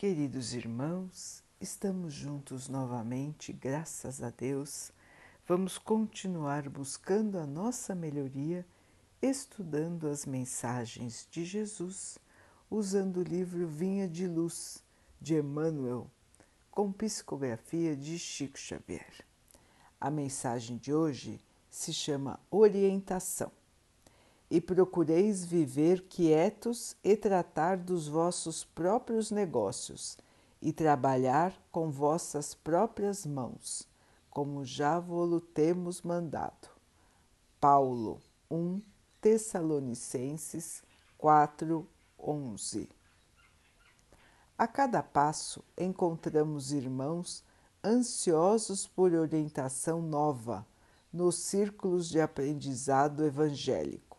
Queridos irmãos, estamos juntos novamente, graças a Deus. Vamos continuar buscando a nossa melhoria, estudando as mensagens de Jesus, usando o livro Vinha de Luz de Emmanuel, com psicografia de Chico Xavier. A mensagem de hoje se chama Orientação. E procureis viver quietos e tratar dos vossos próprios negócios e trabalhar com vossas próprias mãos, como já vos temos mandado. Paulo 1 Tessalonicenses 4, 11 A cada passo encontramos irmãos ansiosos por orientação nova nos círculos de aprendizado evangélico.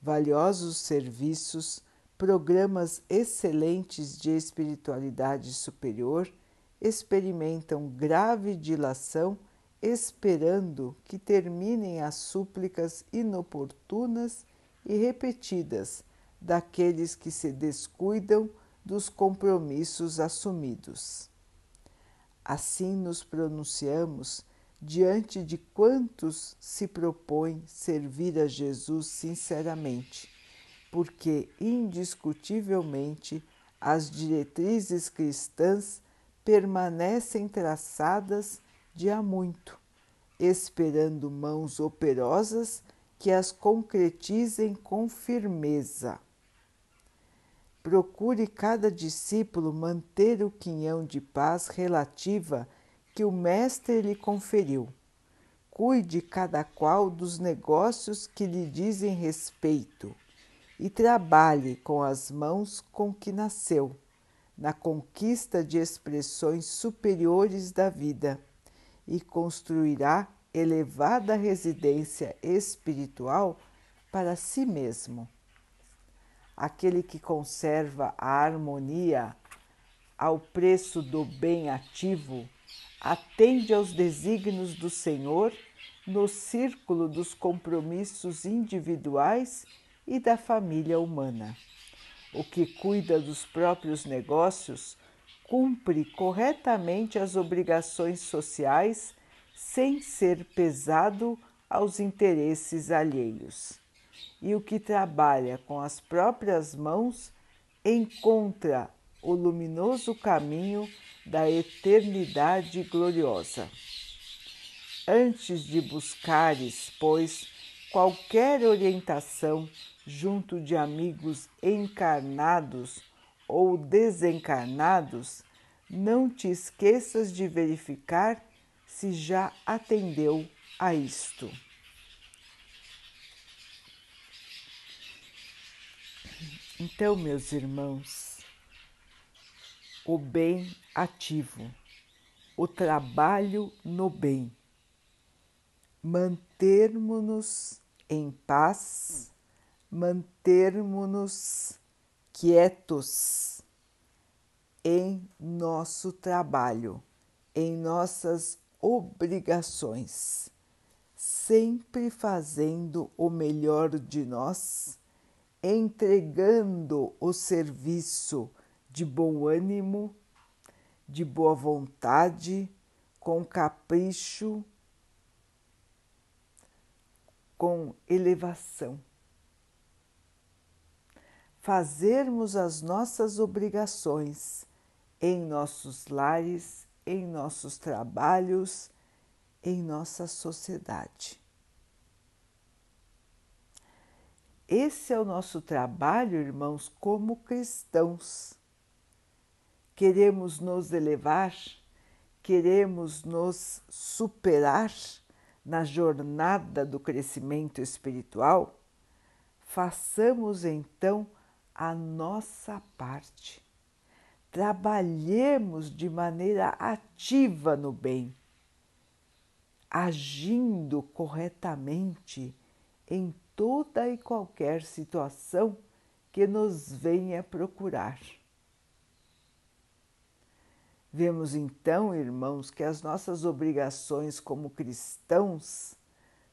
Valiosos serviços, programas excelentes de espiritualidade superior experimentam grave dilação, esperando que terminem as súplicas inoportunas e repetidas daqueles que se descuidam dos compromissos assumidos. Assim nos pronunciamos diante de quantos se propõem servir a Jesus sinceramente, porque indiscutivelmente as diretrizes cristãs permanecem traçadas de há muito, esperando mãos operosas que as concretizem com firmeza. Procure cada discípulo manter o quinhão de paz relativa que o Mestre lhe conferiu. Cuide cada qual dos negócios que lhe dizem respeito e trabalhe com as mãos com que nasceu, na conquista de expressões superiores da vida, e construirá elevada residência espiritual para si mesmo. Aquele que conserva a harmonia ao preço do bem ativo atende aos desígnios do Senhor no círculo dos compromissos individuais e da família humana. O que cuida dos próprios negócios cumpre corretamente as obrigações sociais sem ser pesado aos interesses alheios. E o que trabalha com as próprias mãos encontra o luminoso caminho da eternidade gloriosa. Antes de buscares, pois, qualquer orientação junto de amigos encarnados ou desencarnados, não te esqueças de verificar se já atendeu a isto. Então, meus irmãos, o bem ativo, o trabalho no bem, mantermos-nos em paz, mantermos-nos quietos em nosso trabalho, em nossas obrigações, sempre fazendo o melhor de nós, entregando o serviço de bom ânimo, de boa vontade, com capricho, com elevação. Fazermos as nossas obrigações em nossos lares, em nossos trabalhos, em nossa sociedade. Esse é o nosso trabalho, irmãos, como cristãos queremos nos elevar, queremos nos superar na jornada do crescimento espiritual, façamos então a nossa parte. Trabalhemos de maneira ativa no bem, agindo corretamente em toda e qualquer situação que nos venha procurar. Vemos então, irmãos, que as nossas obrigações como cristãos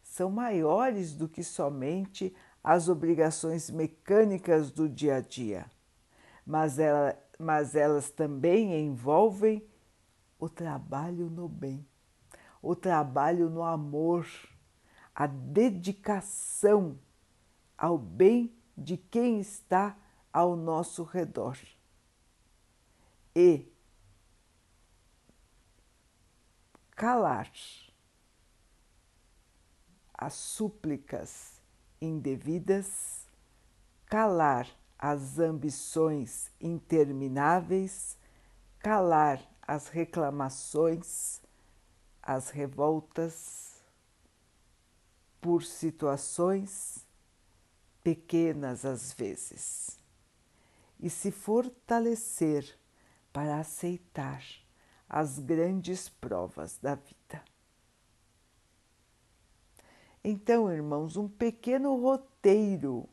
são maiores do que somente as obrigações mecânicas do dia a dia. mas, ela, mas elas também envolvem o trabalho no bem, o trabalho no amor, a dedicação ao bem de quem está ao nosso redor. E calar as súplicas indevidas, calar as ambições intermináveis, calar as reclamações, as revoltas por situações pequenas às vezes, e se fortalecer para aceitar as grandes provas da vida. Então, irmãos, um pequeno roteiro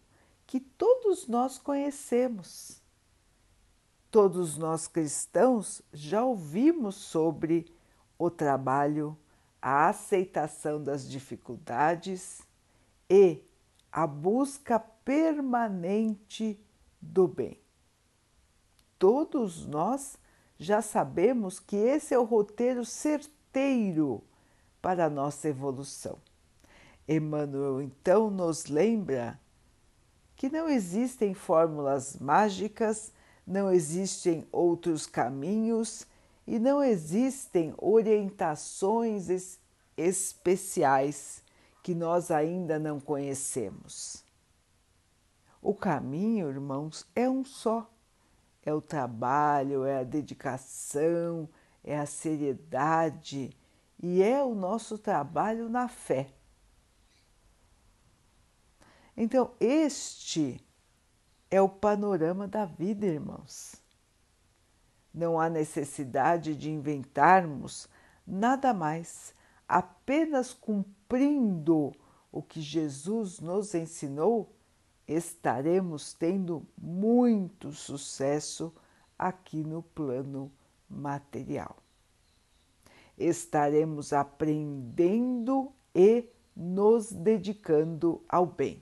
que todos nós conhecemos. Todos nós cristãos já ouvimos sobre o trabalho, a aceitação das dificuldades e a busca permanente do bem. Todos nós já sabemos que esse é o roteiro certeiro para a nossa evolução. Emmanuel então nos lembra que não existem fórmulas mágicas, não existem outros caminhos e não existem orientações es especiais que nós ainda não conhecemos. O caminho, irmãos, é um só é o trabalho, é a dedicação, é a seriedade e é o nosso trabalho na fé. Então, este é o panorama da vida, irmãos. Não há necessidade de inventarmos nada mais, apenas cumprindo o que Jesus nos ensinou estaremos tendo muito sucesso aqui no plano material. Estaremos aprendendo e nos dedicando ao bem.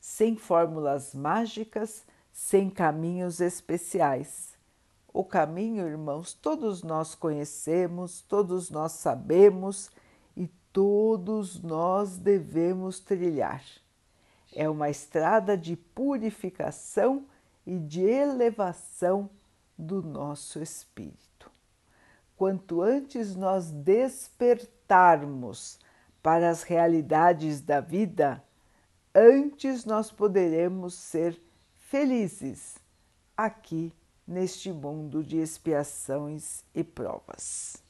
Sem fórmulas mágicas, sem caminhos especiais. O caminho, irmãos, todos nós conhecemos, todos nós sabemos todos nós devemos trilhar. É uma estrada de purificação e de elevação do nosso espírito. Quanto antes nós despertarmos para as realidades da vida, antes nós poderemos ser felizes aqui neste mundo de expiações e provas.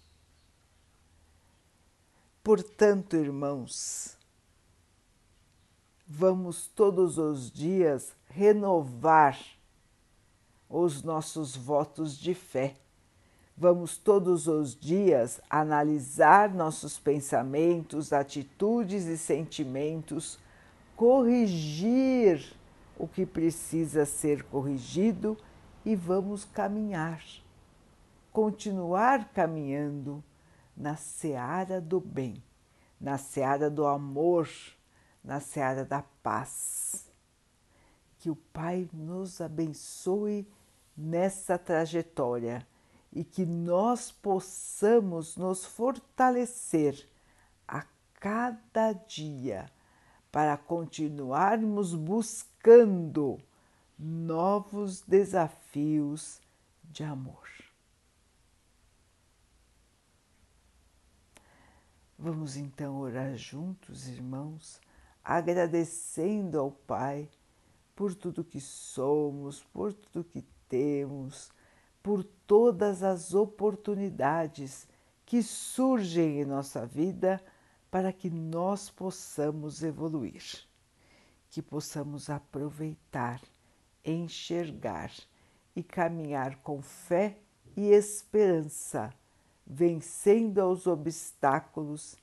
Portanto, irmãos, vamos todos os dias renovar os nossos votos de fé. Vamos todos os dias analisar nossos pensamentos, atitudes e sentimentos, corrigir o que precisa ser corrigido e vamos caminhar, continuar caminhando na seara do bem, na seara do amor, na seara da paz. Que o Pai nos abençoe nessa trajetória e que nós possamos nos fortalecer a cada dia para continuarmos buscando novos desafios de amor. Vamos então orar juntos, irmãos, agradecendo ao Pai por tudo que somos, por tudo que temos, por todas as oportunidades que surgem em nossa vida para que nós possamos evoluir, que possamos aproveitar, enxergar e caminhar com fé e esperança vencendo aos obstáculos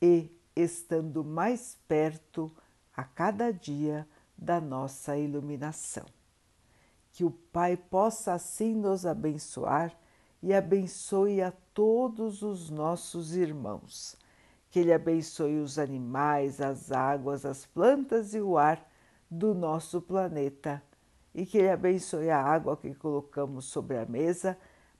e estando mais perto a cada dia da nossa iluminação. Que o Pai possa assim nos abençoar e abençoe a todos os nossos irmãos. Que Ele abençoe os animais, as águas, as plantas e o ar, do nosso planeta e que Ele abençoe a água que colocamos sobre a mesa